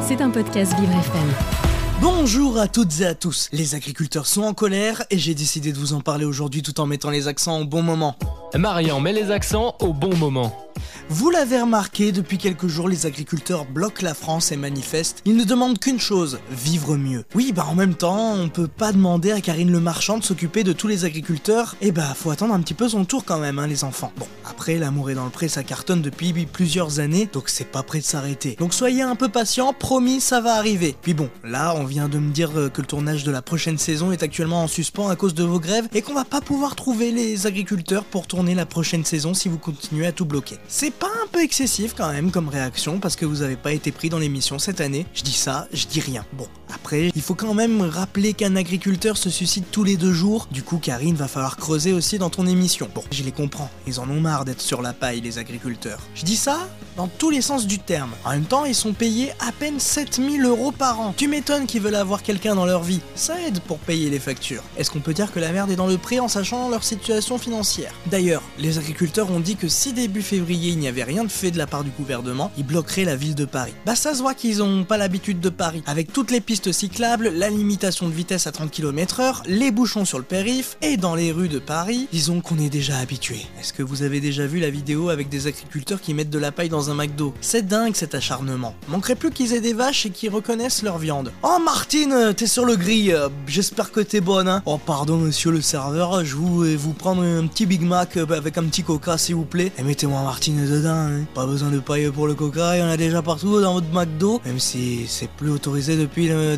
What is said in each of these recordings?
C'est un podcast Vivre FM. Bonjour à toutes et à tous. Les agriculteurs sont en colère et j'ai décidé de vous en parler aujourd'hui tout en mettant les accents au bon moment. Marian met les accents au bon moment. Vous l'avez remarqué, depuis quelques jours, les agriculteurs bloquent la France et manifestent. Ils ne demandent qu'une chose, vivre mieux. Oui, bah en même temps, on peut pas demander à Karine Le Marchand de s'occuper de tous les agriculteurs. Et bah faut attendre un petit peu son tour quand même, hein, les enfants. Bon, après, l'amour est dans le pré, ça cartonne depuis plusieurs années, donc c'est pas prêt de s'arrêter. Donc soyez un peu patient, promis, ça va arriver. Puis bon, là, on vient de me dire euh, que le tournage de la prochaine saison est actuellement en suspens à cause de vos grèves et qu'on va pas pouvoir trouver les agriculteurs pour tourner la prochaine saison si vous continuez à tout bloquer. C'est pas un peu excessif quand même comme réaction parce que vous avez pas été pris dans l'émission cette année. Je dis ça, je dis rien. Bon, il faut quand même rappeler qu'un agriculteur se suicide tous les deux jours. Du coup, Karine, va falloir creuser aussi dans ton émission. Bon, je les comprends. Ils en ont marre d'être sur la paille, les agriculteurs. Je dis ça dans tous les sens du terme. En même temps, ils sont payés à peine 7000 euros par an. Tu m'étonnes qu'ils veulent avoir quelqu'un dans leur vie. Ça aide pour payer les factures. Est-ce qu'on peut dire que la merde est dans le prix en sachant leur situation financière? D'ailleurs, les agriculteurs ont dit que si début février il n'y avait rien de fait de la part du gouvernement, ils bloqueraient la ville de Paris. Bah ça se voit qu'ils ont pas l'habitude de Paris. Avec toutes les pistes la limitation de vitesse à 30 km/h, les bouchons sur le périph' et dans les rues de Paris, disons qu'on est déjà habitué. Est-ce que vous avez déjà vu la vidéo avec des agriculteurs qui mettent de la paille dans un McDo? C'est dingue cet acharnement. Manquerait plus qu'ils aient des vaches et qu'ils reconnaissent leur viande. Oh Martine, t'es sur le grill, j'espère que t'es bonne hein. Oh pardon monsieur le serveur, je vais vous prendre un petit Big Mac euh, avec un petit coca s'il vous plaît. Et mettez-moi Martine dedans, hein. pas besoin de paille pour le coca, il y en a déjà partout dans votre McDo, même si c'est plus autorisé depuis euh,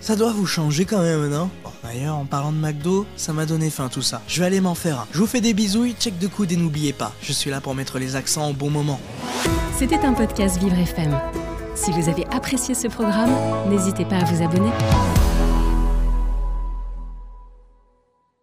Ça doit vous changer quand même, non? D'ailleurs, en parlant de McDo, ça m'a donné faim tout ça. Je vais aller m'en faire un. Je vous fais des bisouilles, check de coude et n'oubliez pas, je suis là pour mettre les accents au bon moment. C'était un podcast Vivre FM. Si vous avez apprécié ce programme, n'hésitez pas à vous abonner.